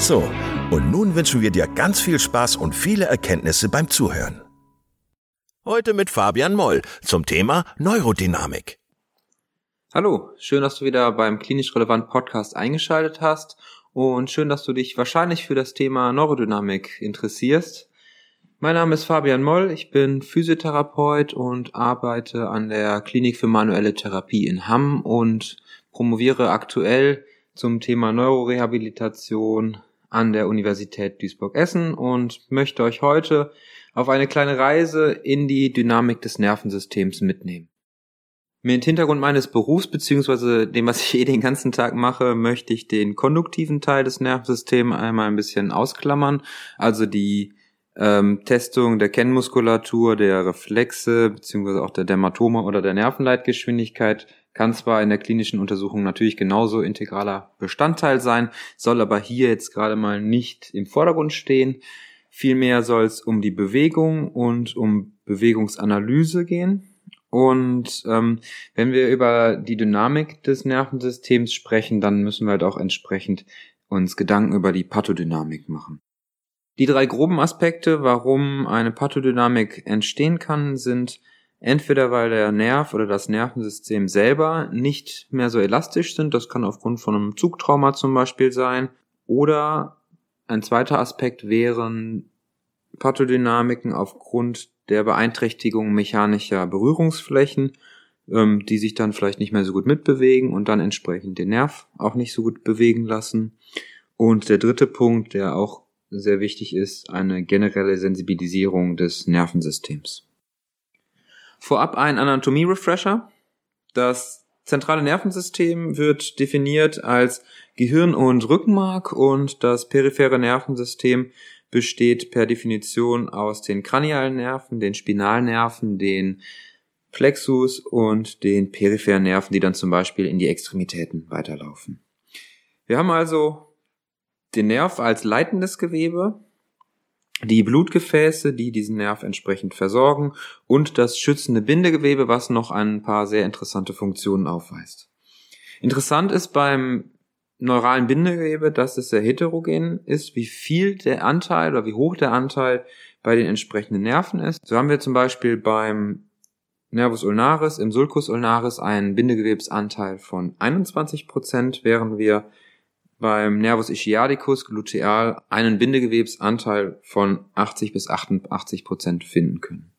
So, und nun wünschen wir dir ganz viel Spaß und viele Erkenntnisse beim Zuhören. Heute mit Fabian Moll zum Thema Neurodynamik. Hallo, schön, dass du wieder beim klinisch relevant Podcast eingeschaltet hast und schön, dass du dich wahrscheinlich für das Thema Neurodynamik interessierst. Mein Name ist Fabian Moll, ich bin Physiotherapeut und arbeite an der Klinik für manuelle Therapie in Hamm und promoviere aktuell zum Thema Neurorehabilitation an der Universität Duisburg-Essen und möchte euch heute auf eine kleine Reise in die Dynamik des Nervensystems mitnehmen. Mit Hintergrund meines Berufs beziehungsweise dem, was ich eh den ganzen Tag mache, möchte ich den konduktiven Teil des Nervensystems einmal ein bisschen ausklammern, also die ähm, Testung der Kennmuskulatur, der Reflexe beziehungsweise auch der Dermatome oder der Nervenleitgeschwindigkeit kann zwar in der klinischen Untersuchung natürlich genauso integraler Bestandteil sein, soll aber hier jetzt gerade mal nicht im Vordergrund stehen. Vielmehr soll es um die Bewegung und um Bewegungsanalyse gehen. Und ähm, wenn wir über die Dynamik des Nervensystems sprechen, dann müssen wir halt auch entsprechend uns Gedanken über die Pathodynamik machen. Die drei groben Aspekte, warum eine Pathodynamik entstehen kann, sind entweder weil der Nerv oder das Nervensystem selber nicht mehr so elastisch sind, das kann aufgrund von einem Zugtrauma zum Beispiel sein, oder ein zweiter Aspekt wären Pathodynamiken aufgrund der Beeinträchtigung mechanischer Berührungsflächen, ähm, die sich dann vielleicht nicht mehr so gut mitbewegen und dann entsprechend den Nerv auch nicht so gut bewegen lassen. Und der dritte Punkt, der auch sehr wichtig ist, eine generelle Sensibilisierung des Nervensystems. Vorab ein Anatomie-Refresher. Das zentrale Nervensystem wird definiert als Gehirn und Rückenmark und das periphere Nervensystem besteht per Definition aus den kranialen Nerven, den Spinalnerven, den Plexus und den peripheren Nerven, die dann zum Beispiel in die Extremitäten weiterlaufen. Wir haben also den Nerv als leitendes Gewebe, die Blutgefäße, die diesen Nerv entsprechend versorgen und das schützende Bindegewebe, was noch ein paar sehr interessante Funktionen aufweist. Interessant ist beim neuralen Bindegewebe, dass es sehr heterogen ist, wie viel der Anteil oder wie hoch der Anteil bei den entsprechenden Nerven ist. So haben wir zum Beispiel beim Nervus ulnaris, im Sulcus ulnaris einen Bindegewebsanteil von 21 Prozent, während wir beim Nervus ischiadicus gluteal einen Bindegewebsanteil von 80 bis 88 Prozent finden können.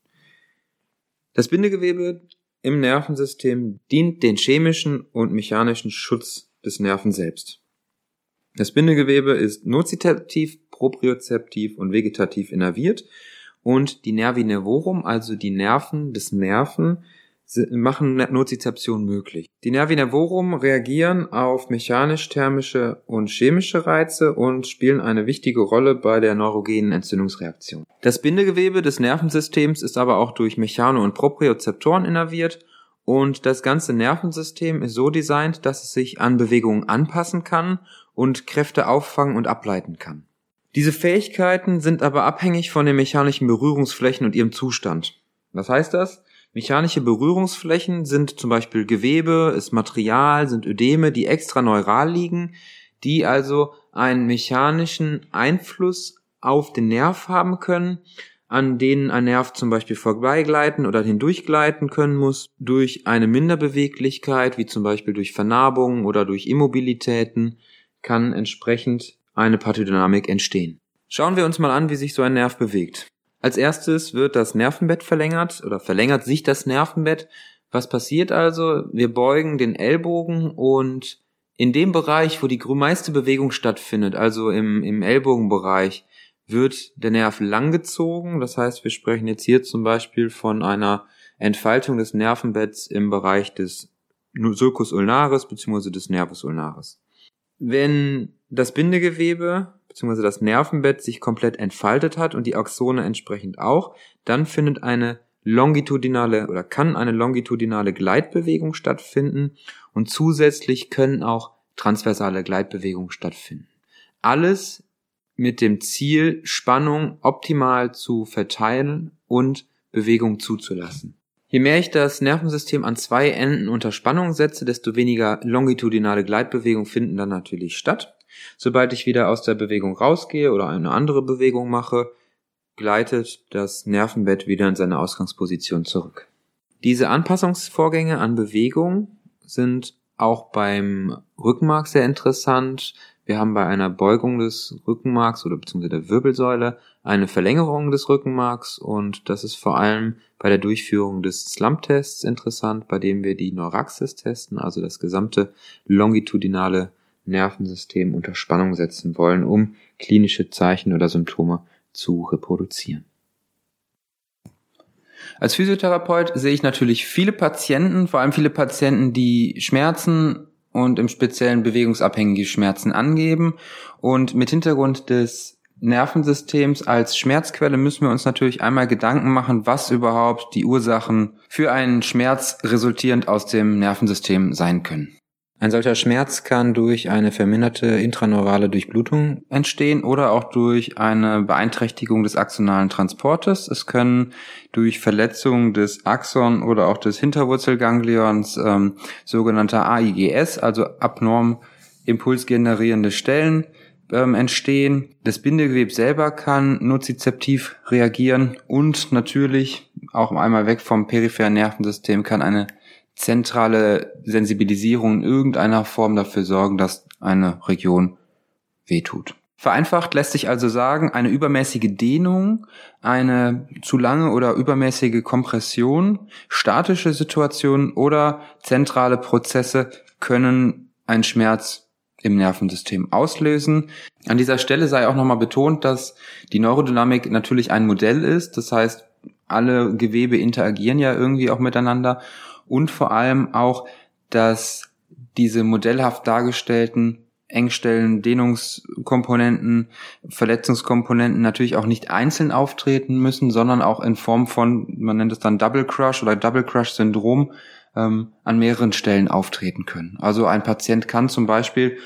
Das Bindegewebe im Nervensystem dient den chemischen und mechanischen Schutz des Nerven selbst. Das Bindegewebe ist nozitativ, propriozeptiv und vegetativ innerviert und die Nervi nervorum, also die Nerven des Nerven, machen Nozizeption möglich. Die Nervi nervorum reagieren auf mechanisch-thermische und chemische Reize und spielen eine wichtige Rolle bei der neurogenen Entzündungsreaktion. Das Bindegewebe des Nervensystems ist aber auch durch Mechano- und Propriozeptoren innerviert und das ganze Nervensystem ist so designt, dass es sich an Bewegungen anpassen kann und Kräfte auffangen und ableiten kann. Diese Fähigkeiten sind aber abhängig von den mechanischen Berührungsflächen und ihrem Zustand. Was heißt das? Mechanische Berührungsflächen sind zum Beispiel Gewebe, ist Material, sind Ödeme, die extra neural liegen, die also einen mechanischen Einfluss auf den Nerv haben können, an denen ein Nerv zum Beispiel vorbeigleiten oder hindurchgleiten können muss, durch eine Minderbeweglichkeit, wie zum Beispiel durch Vernarbungen oder durch Immobilitäten, kann entsprechend eine Pathodynamik entstehen. Schauen wir uns mal an, wie sich so ein Nerv bewegt. Als erstes wird das Nervenbett verlängert oder verlängert sich das Nervenbett. Was passiert also? Wir beugen den Ellbogen und in dem Bereich, wo die meiste Bewegung stattfindet, also im, im Ellbogenbereich, wird der Nerv langgezogen. Das heißt, wir sprechen jetzt hier zum Beispiel von einer Entfaltung des Nervenbetts im Bereich des Sulcus ulnaris bzw. des Nervus ulnaris. Wenn das Bindegewebe bzw. das Nervenbett sich komplett entfaltet hat und die Axone entsprechend auch, dann findet eine longitudinale oder kann eine longitudinale Gleitbewegung stattfinden und zusätzlich können auch transversale Gleitbewegungen stattfinden. Alles mit dem Ziel, Spannung optimal zu verteilen und Bewegung zuzulassen. Je mehr ich das Nervensystem an zwei Enden unter Spannung setze, desto weniger longitudinale Gleitbewegungen finden dann natürlich statt. Sobald ich wieder aus der Bewegung rausgehe oder eine andere Bewegung mache, gleitet das Nervenbett wieder in seine Ausgangsposition zurück. Diese Anpassungsvorgänge an Bewegung sind auch beim Rückenmark sehr interessant. Wir haben bei einer Beugung des Rückenmarks oder beziehungsweise der Wirbelsäule eine Verlängerung des Rückenmarks und das ist vor allem bei der Durchführung des Slump-Tests interessant, bei dem wir die Neuraxis testen, also das gesamte longitudinale Nervensystem unter Spannung setzen wollen, um klinische Zeichen oder Symptome zu reproduzieren. Als Physiotherapeut sehe ich natürlich viele Patienten, vor allem viele Patienten, die Schmerzen und im speziellen bewegungsabhängige Schmerzen angeben. Und mit Hintergrund des Nervensystems als Schmerzquelle müssen wir uns natürlich einmal Gedanken machen, was überhaupt die Ursachen für einen Schmerz resultierend aus dem Nervensystem sein können. Ein solcher Schmerz kann durch eine verminderte intraneurale Durchblutung entstehen oder auch durch eine Beeinträchtigung des axonalen Transportes. Es können durch Verletzung des Axon oder auch des Hinterwurzelganglions ähm, sogenannte AIGS, also abnorm impulsgenerierende Stellen, ähm, entstehen. Das Bindegewebe selber kann nozizeptiv reagieren und natürlich auch einmal weg vom peripheren Nervensystem kann eine zentrale Sensibilisierung in irgendeiner Form dafür sorgen, dass eine Region wehtut. Vereinfacht lässt sich also sagen, eine übermäßige Dehnung, eine zu lange oder übermäßige Kompression, statische Situationen oder zentrale Prozesse können einen Schmerz im Nervensystem auslösen. An dieser Stelle sei auch nochmal betont, dass die Neurodynamik natürlich ein Modell ist. Das heißt, alle Gewebe interagieren ja irgendwie auch miteinander und vor allem auch, dass diese modellhaft dargestellten Engstellen, Dehnungskomponenten, Verletzungskomponenten natürlich auch nicht einzeln auftreten müssen, sondern auch in Form von, man nennt es dann Double Crush oder Double Crush Syndrom, ähm, an mehreren Stellen auftreten können. Also ein Patient kann zum Beispiel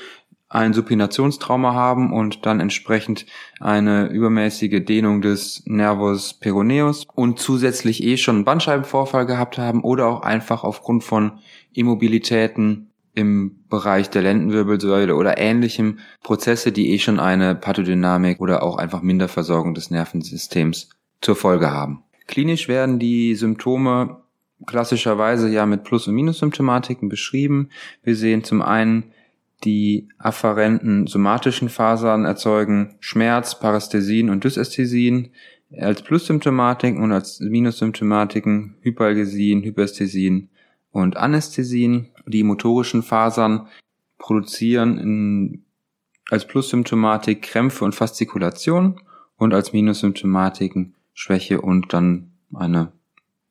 ein Supinationstrauma haben und dann entsprechend eine übermäßige Dehnung des Nervus peroneus und zusätzlich eh schon einen Bandscheibenvorfall gehabt haben oder auch einfach aufgrund von Immobilitäten im Bereich der Lendenwirbelsäule oder ähnlichem Prozesse, die eh schon eine Pathodynamik oder auch einfach Minderversorgung des Nervensystems zur Folge haben. Klinisch werden die Symptome klassischerweise ja mit Plus- und Minus-Symptomatiken beschrieben. Wir sehen zum einen die afferenten somatischen Fasern erzeugen Schmerz, Parästhesien und Dysästhesien als Plussymptomatiken und als Minussymptomatiken Hyperalgesien, Hyperästhesien und Anästhesien. Die motorischen Fasern produzieren in, als Plussymptomatik Krämpfe und Faszikulation und als Minussymptomatiken Schwäche und dann eine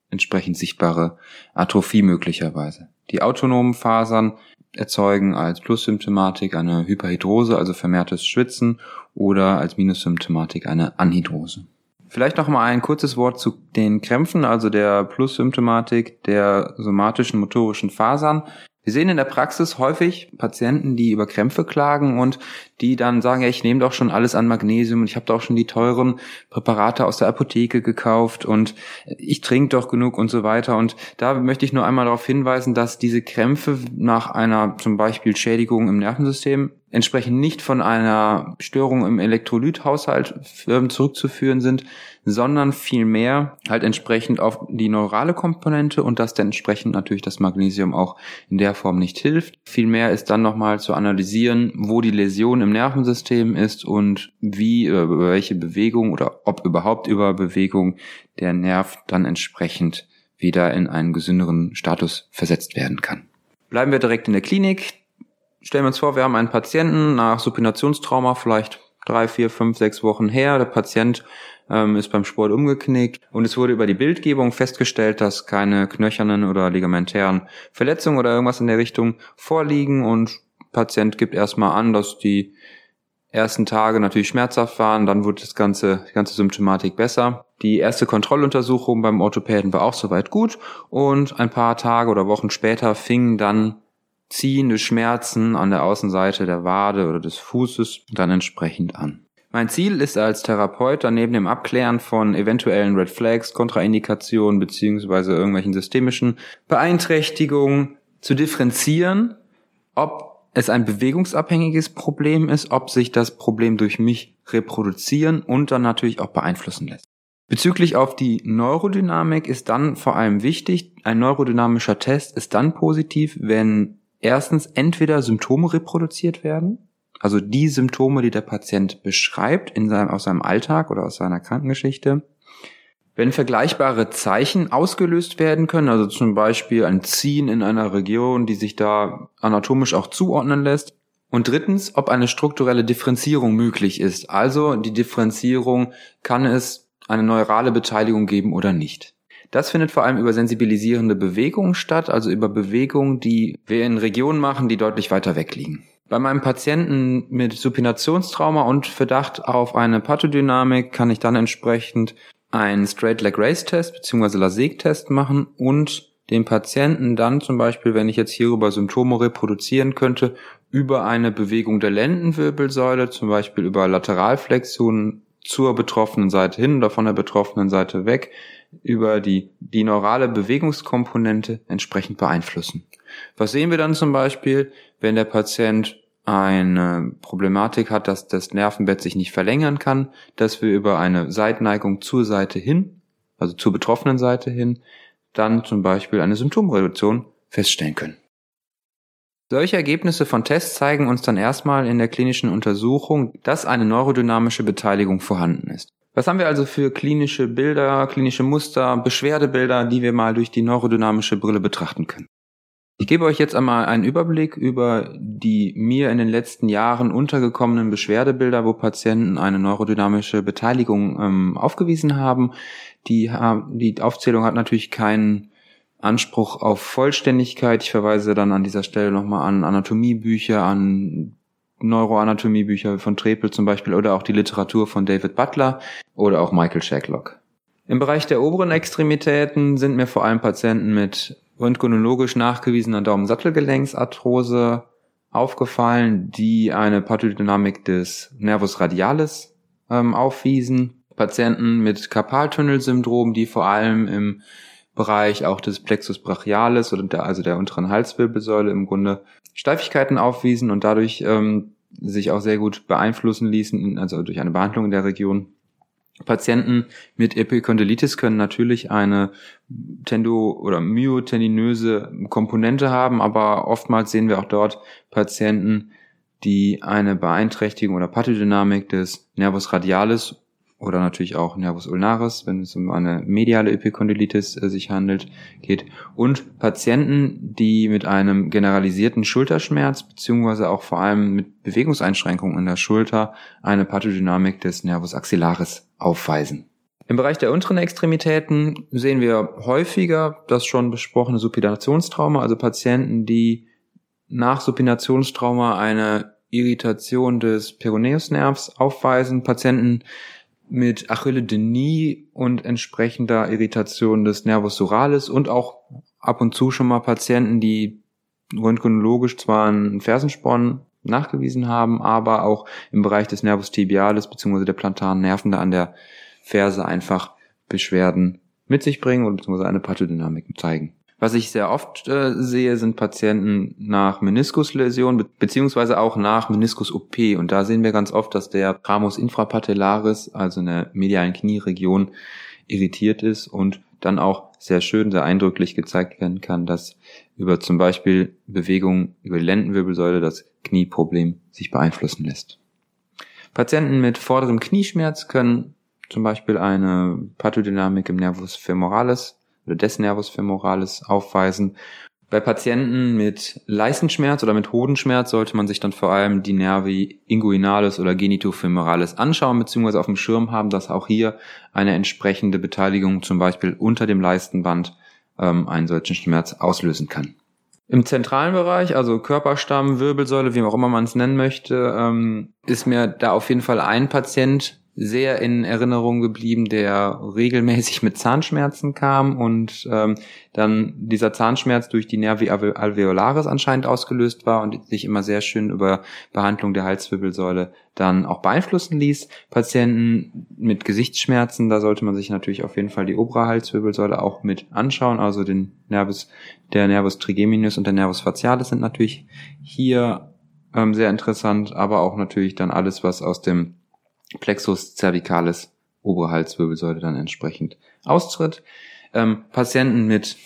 entsprechend sichtbare Atrophie möglicherweise. Die autonomen Fasern erzeugen als Plussymptomatik eine Hyperhidrose, also vermehrtes Schwitzen, oder als Minussymptomatik eine Anhidrose. Vielleicht noch mal ein kurzes Wort zu den Krämpfen, also der Plussymptomatik der somatischen motorischen Fasern. Wir sehen in der Praxis häufig Patienten, die über Krämpfe klagen und die dann sagen, ja, ich nehme doch schon alles an Magnesium und ich habe doch schon die teuren Präparate aus der Apotheke gekauft und ich trinke doch genug und so weiter. Und da möchte ich nur einmal darauf hinweisen, dass diese Krämpfe nach einer zum Beispiel Schädigung im Nervensystem entsprechend nicht von einer Störung im Elektrolythaushalt ähm, zurückzuführen sind, sondern vielmehr halt entsprechend auf die neurale Komponente und dass dann entsprechend natürlich das Magnesium auch in der Form nicht hilft. Vielmehr ist dann nochmal zu analysieren, wo die Läsion im Nervensystem ist und wie, über welche Bewegung oder ob überhaupt über Bewegung der Nerv dann entsprechend wieder in einen gesünderen Status versetzt werden kann. Bleiben wir direkt in der Klinik. Stellen wir uns vor, wir haben einen Patienten nach Supinationstrauma, vielleicht drei, vier, fünf, sechs Wochen her. Der Patient ähm, ist beim Sport umgeknickt und es wurde über die Bildgebung festgestellt, dass keine knöchernen oder ligamentären Verletzungen oder irgendwas in der Richtung vorliegen und Patient gibt erstmal an, dass die ersten Tage natürlich schmerzhaft waren, dann wurde das ganze, die ganze Symptomatik besser. Die erste Kontrolluntersuchung beim Orthopäden war auch soweit gut und ein paar Tage oder Wochen später fingen dann ziehende Schmerzen an der Außenseite der Wade oder des Fußes dann entsprechend an. Mein Ziel ist als Therapeut dann neben dem Abklären von eventuellen Red Flags, Kontraindikationen beziehungsweise irgendwelchen systemischen Beeinträchtigungen zu differenzieren, ob es ein bewegungsabhängiges Problem ist, ob sich das Problem durch mich reproduzieren und dann natürlich auch beeinflussen lässt. Bezüglich auf die Neurodynamik ist dann vor allem wichtig, ein neurodynamischer Test ist dann positiv, wenn erstens entweder Symptome reproduziert werden, also die Symptome, die der Patient beschreibt in seinem, aus seinem Alltag oder aus seiner Krankengeschichte, wenn vergleichbare Zeichen ausgelöst werden können, also zum Beispiel ein Ziehen in einer Region, die sich da anatomisch auch zuordnen lässt. Und drittens, ob eine strukturelle Differenzierung möglich ist. Also die Differenzierung, kann es eine neurale Beteiligung geben oder nicht. Das findet vor allem über sensibilisierende Bewegungen statt, also über Bewegungen, die wir in Regionen machen, die deutlich weiter weg liegen. Bei meinem Patienten mit Supinationstrauma und Verdacht auf eine Pathodynamik kann ich dann entsprechend einen Straight Leg Race Test bzw. LASIK Test machen und den Patienten dann zum Beispiel, wenn ich jetzt hierüber Symptome reproduzieren könnte, über eine Bewegung der Lendenwirbelsäule, zum Beispiel über Lateralflexionen zur betroffenen Seite hin oder von der betroffenen Seite weg, über die, die neurale Bewegungskomponente entsprechend beeinflussen. Was sehen wir dann zum Beispiel, wenn der Patient eine Problematik hat, dass das Nervenbett sich nicht verlängern kann, dass wir über eine Seitneigung zur Seite hin, also zur betroffenen Seite hin, dann zum Beispiel eine Symptomreduktion feststellen können. Solche Ergebnisse von Tests zeigen uns dann erstmal in der klinischen Untersuchung, dass eine neurodynamische Beteiligung vorhanden ist. Was haben wir also für klinische Bilder, klinische Muster, Beschwerdebilder, die wir mal durch die neurodynamische Brille betrachten können? Ich gebe euch jetzt einmal einen Überblick über die mir in den letzten Jahren untergekommenen Beschwerdebilder, wo Patienten eine neurodynamische Beteiligung ähm, aufgewiesen haben. Die, die Aufzählung hat natürlich keinen Anspruch auf Vollständigkeit. Ich verweise dann an dieser Stelle nochmal an Anatomiebücher, an Neuroanatomiebücher von Trepel zum Beispiel oder auch die Literatur von David Butler oder auch Michael Shacklock. Im Bereich der oberen Extremitäten sind mir vor allem Patienten mit röntgenologisch nachgewiesener Daumensattelgelenksarthrose aufgefallen, die eine Pathodynamik des Nervus radialis ähm, aufwiesen. Patienten mit Karpaltunnelsyndrom, die vor allem im Bereich auch des Plexus brachialis oder der, also der unteren Halswirbelsäule im Grunde Steifigkeiten aufwiesen und dadurch ähm, sich auch sehr gut beeinflussen ließen, also durch eine Behandlung in der Region. Patienten mit Epikondylitis können natürlich eine tendo- oder myotendinöse Komponente haben, aber oftmals sehen wir auch dort Patienten, die eine Beeinträchtigung oder Pathodynamik des Nervus radialis oder natürlich auch Nervus ulnaris, wenn es um eine mediale Epikondylitis äh, sich handelt, geht. Und Patienten, die mit einem generalisierten Schulterschmerz beziehungsweise auch vor allem mit Bewegungseinschränkungen in der Schulter eine Pathodynamik des Nervus axillaris aufweisen. Im Bereich der unteren Extremitäten sehen wir häufiger das schon besprochene Supinationstrauma, also Patienten, die nach Supinationstrauma eine Irritation des Peroneusnervs aufweisen, Patienten, mit Achillodenie und entsprechender Irritation des Nervus suralis und auch ab und zu schon mal Patienten, die röntgenologisch zwar einen Fersensporn nachgewiesen haben, aber auch im Bereich des Nervus tibialis bzw. der plantaren Nerven da an der Ferse einfach Beschwerden mit sich bringen oder beziehungsweise eine Pathodynamik zeigen. Was ich sehr oft äh, sehe, sind Patienten nach Meniskusläsion be beziehungsweise auch nach Meniskus-OP. Und da sehen wir ganz oft, dass der Ramus infrapatellaris, also in der medialen Knieregion, irritiert ist und dann auch sehr schön, sehr eindrücklich gezeigt werden kann, dass über zum Beispiel Bewegung über die Lendenwirbelsäule das Knieproblem sich beeinflussen lässt. Patienten mit vorderem Knieschmerz können zum Beispiel eine Pathodynamik im Nervus femoralis oder des Nervus femoralis aufweisen. Bei Patienten mit Leistenschmerz oder mit Hodenschmerz sollte man sich dann vor allem die Nervi inguinalis oder genitofemoralis anschauen, beziehungsweise auf dem Schirm haben, dass auch hier eine entsprechende Beteiligung zum Beispiel unter dem Leistenband ähm, einen solchen Schmerz auslösen kann. Im zentralen Bereich, also Körperstamm, Wirbelsäule, wie auch immer man es nennen möchte, ähm, ist mir da auf jeden Fall ein Patient sehr in Erinnerung geblieben, der regelmäßig mit Zahnschmerzen kam und ähm, dann dieser Zahnschmerz durch die Nervi alveolaris anscheinend ausgelöst war und sich immer sehr schön über Behandlung der Halswirbelsäule dann auch beeinflussen ließ. Patienten mit Gesichtsschmerzen, da sollte man sich natürlich auf jeden Fall die obere Halswirbelsäule auch mit anschauen, also den Nervus, der Nervus trigeminus und der Nervus facialis sind natürlich hier ähm, sehr interessant, aber auch natürlich dann alles, was aus dem Plexus cervicalis, obere Halswirbelsäule dann entsprechend austritt. Ähm, Patienten mit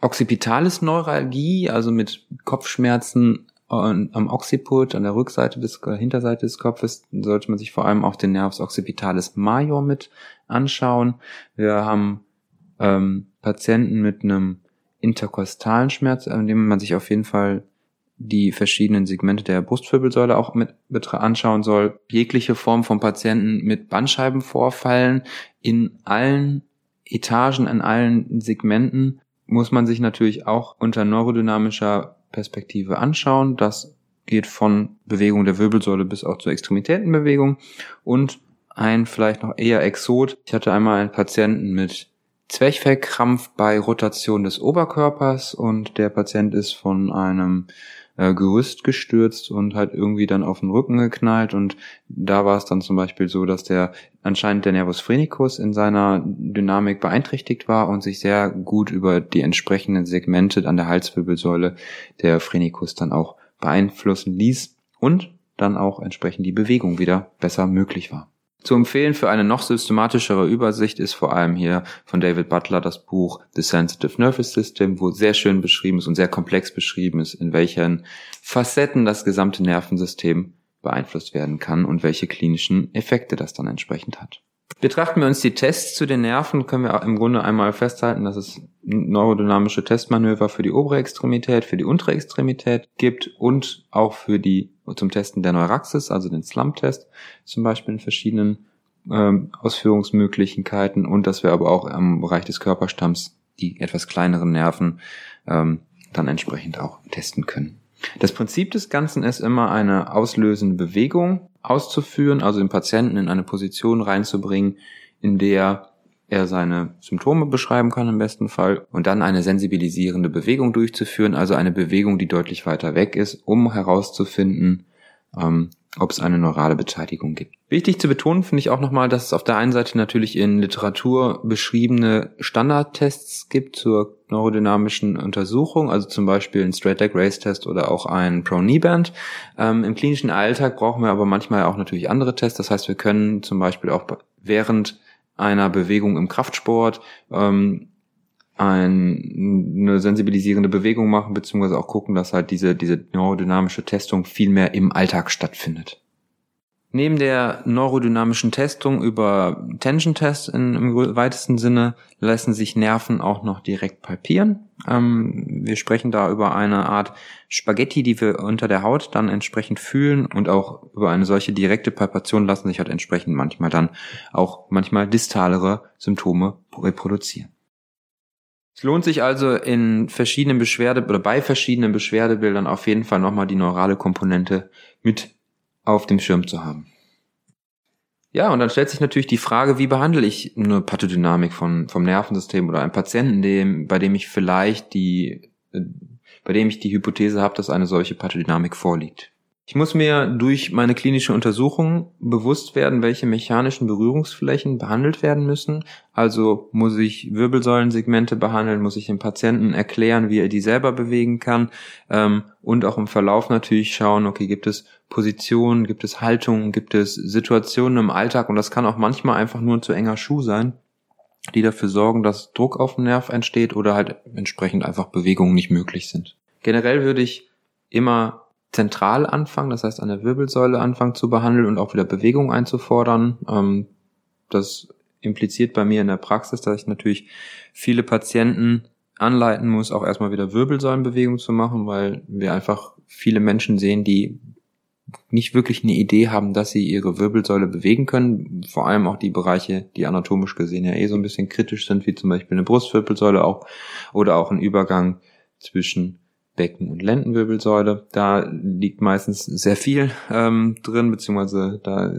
Occipitalis Neuralgie, also mit Kopfschmerzen am Occiput, an der Rückseite des äh, Hinterseite des Kopfes, sollte man sich vor allem auch den Nervus occipitalis major mit anschauen. Wir haben ähm, Patienten mit einem interkostalen Schmerz, an dem man sich auf jeden Fall die verschiedenen Segmente der Brustwirbelsäule auch mit anschauen soll. Jegliche Form von Patienten mit Bandscheibenvorfallen in allen Etagen, in allen Segmenten muss man sich natürlich auch unter neurodynamischer Perspektive anschauen. Das geht von Bewegung der Wirbelsäule bis auch zur Extremitätenbewegung und ein vielleicht noch eher Exot. Ich hatte einmal einen Patienten mit Zwerchfellkrampf bei Rotation des Oberkörpers und der Patient ist von einem äh, Gerüst gestürzt und halt irgendwie dann auf den Rücken geknallt und da war es dann zum Beispiel so, dass der anscheinend der Nervus phrenicus in seiner Dynamik beeinträchtigt war und sich sehr gut über die entsprechenden Segmente an der Halswirbelsäule der Phrenicus dann auch beeinflussen ließ und dann auch entsprechend die Bewegung wieder besser möglich war. Zu empfehlen für eine noch systematischere Übersicht ist vor allem hier von David Butler das Buch The Sensitive Nervous System, wo sehr schön beschrieben ist und sehr komplex beschrieben ist, in welchen Facetten das gesamte Nervensystem beeinflusst werden kann und welche klinischen Effekte das dann entsprechend hat. Betrachten wir uns die Tests zu den Nerven, können wir im Grunde einmal festhalten, dass es neurodynamische Testmanöver für die obere Extremität, für die untere Extremität gibt und auch für die zum Testen der Neuraxis, also den Slump-Test, zum Beispiel in verschiedenen ähm, Ausführungsmöglichkeiten und dass wir aber auch im Bereich des Körperstamms die etwas kleineren Nerven ähm, dann entsprechend auch testen können. Das Prinzip des Ganzen ist immer eine auslösende Bewegung auszuführen, also den Patienten in eine Position reinzubringen, in der er seine Symptome beschreiben kann im besten Fall und dann eine sensibilisierende Bewegung durchzuführen, also eine Bewegung, die deutlich weiter weg ist, um herauszufinden, ähm, ob es eine neurale Beteiligung gibt. Wichtig zu betonen finde ich auch nochmal, dass es auf der einen Seite natürlich in Literatur beschriebene Standardtests gibt zur neurodynamischen Untersuchung, also zum Beispiel ein Straight Leg Race Test oder auch ein Pro Knee Band. Ähm, Im klinischen Alltag brauchen wir aber manchmal auch natürlich andere Tests. Das heißt, wir können zum Beispiel auch während einer Bewegung im Kraftsport ähm, ein, eine sensibilisierende Bewegung machen, beziehungsweise auch gucken, dass halt diese, diese neurodynamische Testung viel mehr im Alltag stattfindet. Neben der neurodynamischen Testung über Tension-Tests im weitesten Sinne lassen sich Nerven auch noch direkt palpieren. Ähm, wir sprechen da über eine Art Spaghetti, die wir unter der Haut dann entsprechend fühlen und auch über eine solche direkte Palpation lassen sich halt entsprechend manchmal dann auch manchmal distalere Symptome reproduzieren. Es lohnt sich also in verschiedenen Beschwerde oder bei verschiedenen Beschwerdebildern auf jeden Fall nochmal die neurale Komponente mit auf dem Schirm zu haben. Ja, und dann stellt sich natürlich die Frage, wie behandle ich eine Pathodynamik von, vom Nervensystem oder einem Patienten, dem, bei dem ich vielleicht die, bei dem ich die Hypothese habe, dass eine solche Pathodynamik vorliegt. Ich muss mir durch meine klinische Untersuchung bewusst werden, welche mechanischen Berührungsflächen behandelt werden müssen. Also muss ich Wirbelsäulensegmente behandeln, muss ich dem Patienten erklären, wie er die selber bewegen kann ähm, und auch im Verlauf natürlich schauen, okay, gibt es Positionen, gibt es Haltungen, gibt es Situationen im Alltag und das kann auch manchmal einfach nur ein zu enger Schuh sein, die dafür sorgen, dass Druck auf den Nerv entsteht oder halt entsprechend einfach Bewegungen nicht möglich sind. Generell würde ich immer zentral anfangen, das heißt an der Wirbelsäule anfangen zu behandeln und auch wieder Bewegung einzufordern. Ähm, das impliziert bei mir in der Praxis, dass ich natürlich viele Patienten anleiten muss, auch erstmal wieder Wirbelsäulenbewegung zu machen, weil wir einfach viele Menschen sehen, die nicht wirklich eine Idee haben, dass sie ihre Wirbelsäule bewegen können. Vor allem auch die Bereiche, die anatomisch gesehen ja eh so ein bisschen kritisch sind, wie zum Beispiel eine Brustwirbelsäule auch oder auch ein Übergang zwischen Becken- und Lendenwirbelsäule. Da liegt meistens sehr viel ähm, drin, beziehungsweise da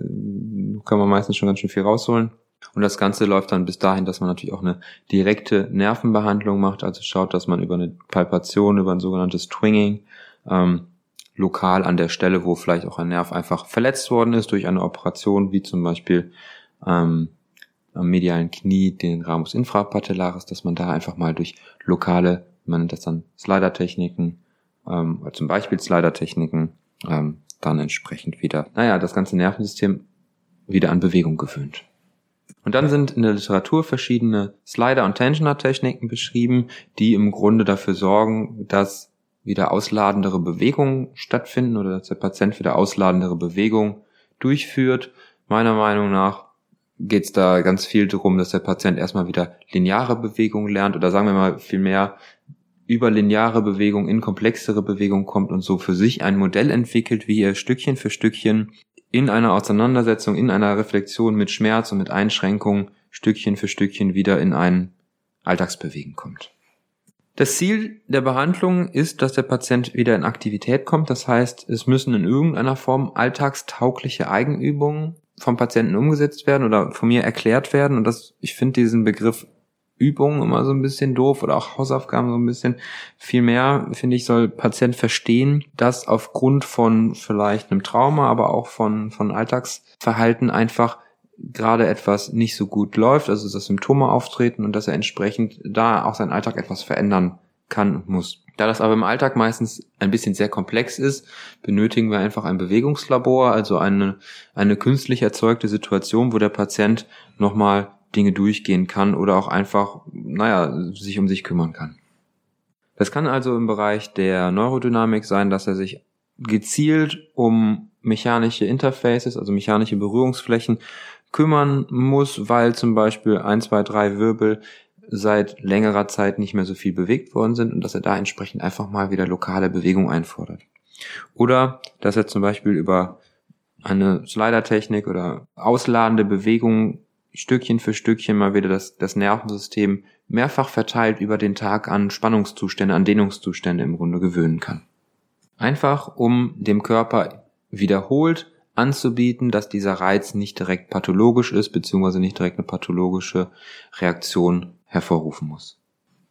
kann man meistens schon ganz schön viel rausholen. Und das Ganze läuft dann bis dahin, dass man natürlich auch eine direkte Nervenbehandlung macht, also schaut, dass man über eine Palpation, über ein sogenanntes Twinging, ähm, lokal an der Stelle, wo vielleicht auch ein Nerv einfach verletzt worden ist durch eine Operation, wie zum Beispiel ähm, am medialen Knie, den Ramus infrapatellaris, dass man da einfach mal durch lokale man nennt das dann Slider-Techniken, ähm, zum Beispiel Slider-Techniken, ähm, dann entsprechend wieder, naja, das ganze Nervensystem wieder an Bewegung gewöhnt. Und dann sind in der Literatur verschiedene Slider- und Tensioner-Techniken beschrieben, die im Grunde dafür sorgen, dass wieder ausladendere Bewegungen stattfinden oder dass der Patient wieder ausladendere Bewegungen durchführt. Meiner Meinung nach geht es da ganz viel darum, dass der Patient erstmal wieder lineare Bewegungen lernt oder sagen wir mal vielmehr über lineare Bewegung in komplexere Bewegung kommt und so für sich ein Modell entwickelt, wie er Stückchen für Stückchen in einer Auseinandersetzung, in einer Reflexion mit Schmerz und mit Einschränkung Stückchen für Stückchen wieder in ein Alltagsbewegen kommt. Das Ziel der Behandlung ist, dass der Patient wieder in Aktivität kommt. Das heißt, es müssen in irgendeiner Form alltagstaugliche Eigenübungen vom Patienten umgesetzt werden oder von mir erklärt werden. Und das, ich finde diesen Begriff Übungen immer so ein bisschen doof oder auch Hausaufgaben so ein bisschen. Vielmehr, finde ich, soll Patient verstehen, dass aufgrund von vielleicht einem Trauma, aber auch von, von Alltagsverhalten einfach gerade etwas nicht so gut läuft, also dass Symptome auftreten und dass er entsprechend da auch seinen Alltag etwas verändern kann und muss. Da das aber im Alltag meistens ein bisschen sehr komplex ist, benötigen wir einfach ein Bewegungslabor, also eine, eine künstlich erzeugte Situation, wo der Patient nochmal Dinge durchgehen kann oder auch einfach, naja, sich um sich kümmern kann. Das kann also im Bereich der Neurodynamik sein, dass er sich gezielt um mechanische Interfaces, also mechanische Berührungsflächen kümmern muss, weil zum Beispiel ein, zwei, drei Wirbel seit längerer Zeit nicht mehr so viel bewegt worden sind und dass er da entsprechend einfach mal wieder lokale Bewegung einfordert. Oder dass er zum Beispiel über eine Slider-Technik oder ausladende Bewegung Stückchen für Stückchen mal wieder das, das Nervensystem mehrfach verteilt über den Tag an Spannungszustände, an Dehnungszustände im Grunde gewöhnen kann. Einfach um dem Körper wiederholt anzubieten, dass dieser Reiz nicht direkt pathologisch ist, beziehungsweise nicht direkt eine pathologische Reaktion hervorrufen muss.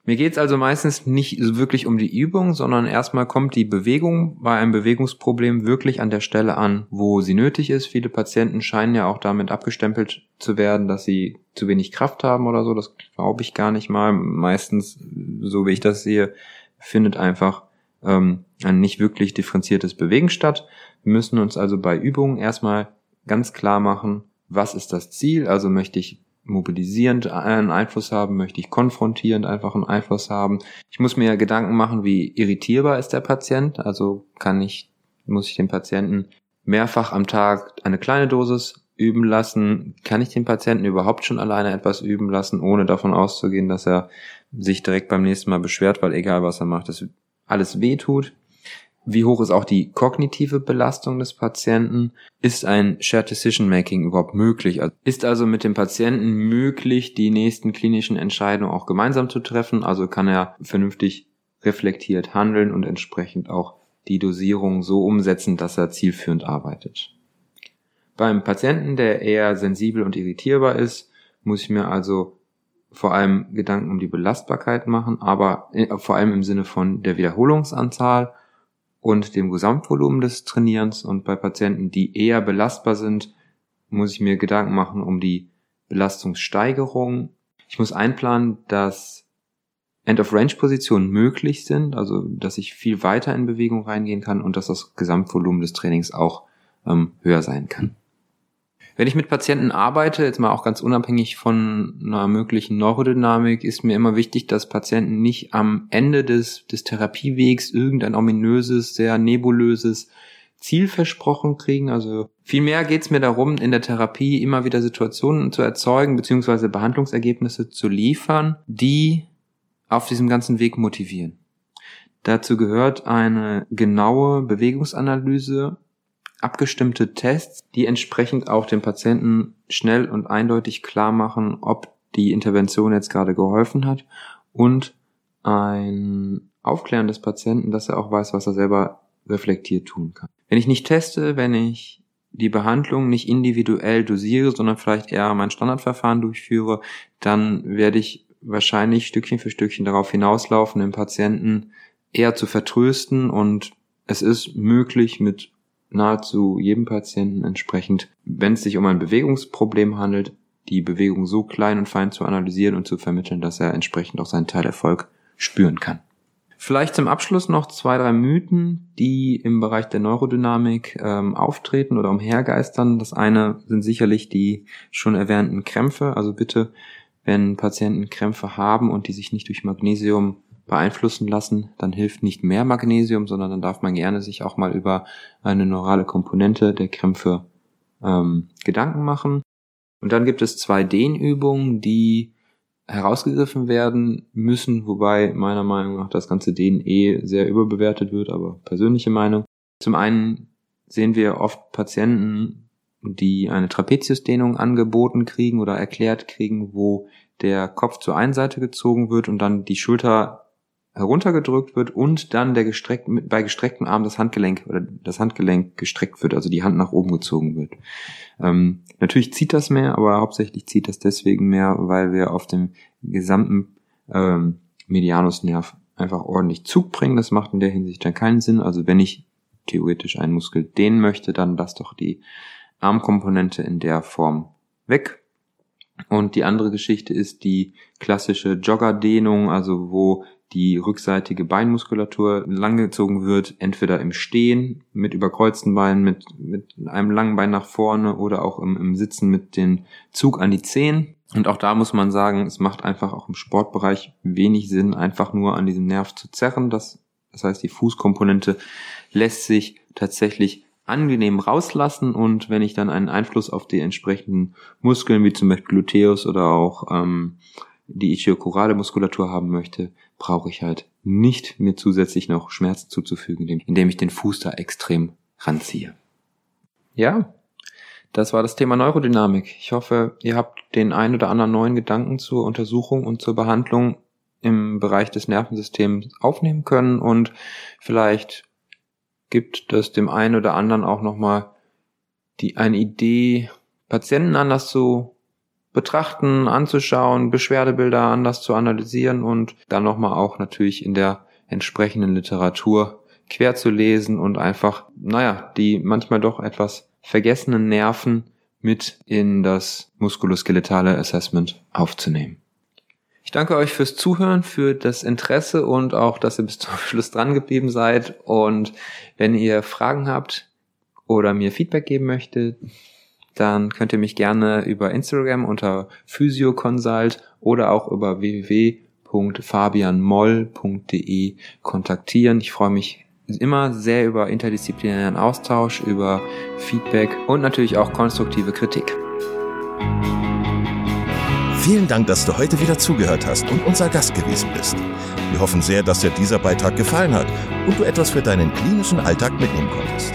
Mir geht es also meistens nicht wirklich um die Übung, sondern erstmal kommt die Bewegung bei einem Bewegungsproblem wirklich an der Stelle an, wo sie nötig ist. Viele Patienten scheinen ja auch damit abgestempelt zu werden, dass sie zu wenig Kraft haben oder so. Das glaube ich gar nicht mal. Meistens, so wie ich das sehe, findet einfach ähm, ein nicht wirklich differenziertes Bewegen statt. Wir müssen uns also bei Übungen erstmal ganz klar machen, was ist das Ziel? Also möchte ich mobilisierend einen Einfluss haben, möchte ich konfrontierend einfach einen Einfluss haben. Ich muss mir Gedanken machen, wie irritierbar ist der Patient. Also kann ich, muss ich den Patienten mehrfach am Tag eine kleine Dosis üben lassen? Kann ich den Patienten überhaupt schon alleine etwas üben lassen, ohne davon auszugehen, dass er sich direkt beim nächsten Mal beschwert, weil egal was er macht, es alles weh tut? Wie hoch ist auch die kognitive Belastung des Patienten? Ist ein Shared Decision Making überhaupt möglich? Also ist also mit dem Patienten möglich, die nächsten klinischen Entscheidungen auch gemeinsam zu treffen? Also kann er vernünftig reflektiert handeln und entsprechend auch die Dosierung so umsetzen, dass er zielführend arbeitet. Beim Patienten, der eher sensibel und irritierbar ist, muss ich mir also vor allem Gedanken um die Belastbarkeit machen, aber äh, vor allem im Sinne von der Wiederholungsanzahl und dem Gesamtvolumen des Trainierens. Und bei Patienten, die eher belastbar sind, muss ich mir Gedanken machen um die Belastungssteigerung. Ich muss einplanen, dass End-of-Range-Positionen möglich sind, also dass ich viel weiter in Bewegung reingehen kann und dass das Gesamtvolumen des Trainings auch ähm, höher sein kann. Wenn ich mit Patienten arbeite, jetzt mal auch ganz unabhängig von einer möglichen Neurodynamik, ist mir immer wichtig, dass Patienten nicht am Ende des, des Therapiewegs irgendein ominöses, sehr nebulöses Ziel versprochen kriegen. Also vielmehr geht es mir darum, in der Therapie immer wieder Situationen zu erzeugen, beziehungsweise Behandlungsergebnisse zu liefern, die auf diesem ganzen Weg motivieren. Dazu gehört eine genaue Bewegungsanalyse, abgestimmte Tests, die entsprechend auch dem Patienten schnell und eindeutig klar machen, ob die Intervention jetzt gerade geholfen hat und ein Aufklären des Patienten, dass er auch weiß, was er selber reflektiert tun kann. Wenn ich nicht teste, wenn ich die Behandlung nicht individuell dosiere, sondern vielleicht eher mein Standardverfahren durchführe, dann werde ich wahrscheinlich Stückchen für Stückchen darauf hinauslaufen, den Patienten eher zu vertrösten und es ist möglich mit nahezu jedem Patienten entsprechend, wenn es sich um ein Bewegungsproblem handelt, die Bewegung so klein und fein zu analysieren und zu vermitteln, dass er entsprechend auch seinen Teilerfolg spüren kann. Vielleicht zum Abschluss noch zwei, drei Mythen, die im Bereich der Neurodynamik ähm, auftreten oder umhergeistern. Das eine sind sicherlich die schon erwähnten Krämpfe. Also bitte, wenn Patienten Krämpfe haben und die sich nicht durch Magnesium beeinflussen lassen, dann hilft nicht mehr Magnesium, sondern dann darf man gerne sich auch mal über eine neurale Komponente der Krämpfe ähm, Gedanken machen. Und dann gibt es zwei Dehnübungen, die herausgegriffen werden müssen, wobei meiner Meinung nach das ganze Dehnen eh sehr überbewertet wird, aber persönliche Meinung. Zum einen sehen wir oft Patienten, die eine Trapeziusdehnung angeboten kriegen oder erklärt kriegen, wo der Kopf zur einen Seite gezogen wird und dann die Schulter heruntergedrückt wird und dann der gestreckt, bei gestrecktem Arm das Handgelenk oder das Handgelenk gestreckt wird, also die Hand nach oben gezogen wird. Ähm, natürlich zieht das mehr, aber hauptsächlich zieht das deswegen mehr, weil wir auf dem gesamten ähm, Medianusnerv einfach ordentlich Zug bringen. Das macht in der Hinsicht dann keinen Sinn. Also wenn ich theoretisch einen Muskel dehnen möchte, dann lass doch die Armkomponente in der Form weg. Und die andere Geschichte ist die klassische Joggerdehnung, also wo die rückseitige Beinmuskulatur langgezogen wird, entweder im Stehen mit überkreuzten Beinen, mit, mit einem langen Bein nach vorne oder auch im, im Sitzen mit dem Zug an die Zehen. Und auch da muss man sagen, es macht einfach auch im Sportbereich wenig Sinn, einfach nur an diesem Nerv zu zerren. Das, das heißt, die Fußkomponente lässt sich tatsächlich angenehm rauslassen und wenn ich dann einen Einfluss auf die entsprechenden Muskeln, wie zum Beispiel Gluteus oder auch ähm, die ischiochorale Muskulatur haben möchte, brauche ich halt nicht mir zusätzlich noch Schmerzen zuzufügen, indem ich den Fuß da extrem ranziehe. Ja, das war das Thema Neurodynamik. Ich hoffe, ihr habt den ein oder anderen neuen Gedanken zur Untersuchung und zur Behandlung im Bereich des Nervensystems aufnehmen können und vielleicht gibt das dem einen oder anderen auch nochmal die eine Idee, Patienten anders zu betrachten, anzuschauen, Beschwerdebilder anders zu analysieren und dann nochmal auch natürlich in der entsprechenden Literatur quer zu lesen und einfach, naja, die manchmal doch etwas vergessenen Nerven mit in das muskuloskeletale Assessment aufzunehmen. Ich danke euch fürs Zuhören, für das Interesse und auch, dass ihr bis zum Schluss dran geblieben seid. Und wenn ihr Fragen habt oder mir Feedback geben möchtet, dann könnt ihr mich gerne über Instagram unter physioconsult oder auch über www.fabianmoll.de kontaktieren. Ich freue mich immer sehr über interdisziplinären Austausch, über Feedback und natürlich auch konstruktive Kritik. Vielen Dank, dass du heute wieder zugehört hast und unser Gast gewesen bist. Wir hoffen sehr, dass dir dieser Beitrag gefallen hat und du etwas für deinen klinischen Alltag mitnehmen konntest.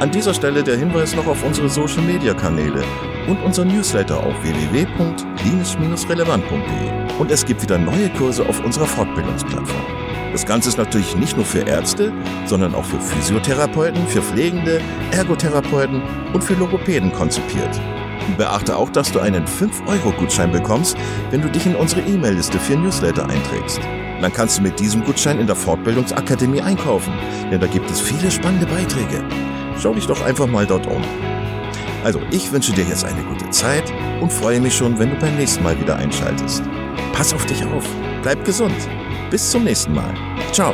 An dieser Stelle der Hinweis noch auf unsere Social Media Kanäle und unser Newsletter auf www.klinisch-relevant.de. Und es gibt wieder neue Kurse auf unserer Fortbildungsplattform. Das Ganze ist natürlich nicht nur für Ärzte, sondern auch für Physiotherapeuten, für Pflegende, Ergotherapeuten und für Logopäden konzipiert. Beachte auch, dass du einen 5-Euro-Gutschein bekommst, wenn du dich in unsere E-Mail-Liste für Newsletter einträgst. Dann kannst du mit diesem Gutschein in der Fortbildungsakademie einkaufen, denn da gibt es viele spannende Beiträge. Schau dich doch einfach mal dort um. Also, ich wünsche dir jetzt eine gute Zeit und freue mich schon, wenn du beim nächsten Mal wieder einschaltest. Pass auf dich auf, bleib gesund. Bis zum nächsten Mal. Ciao.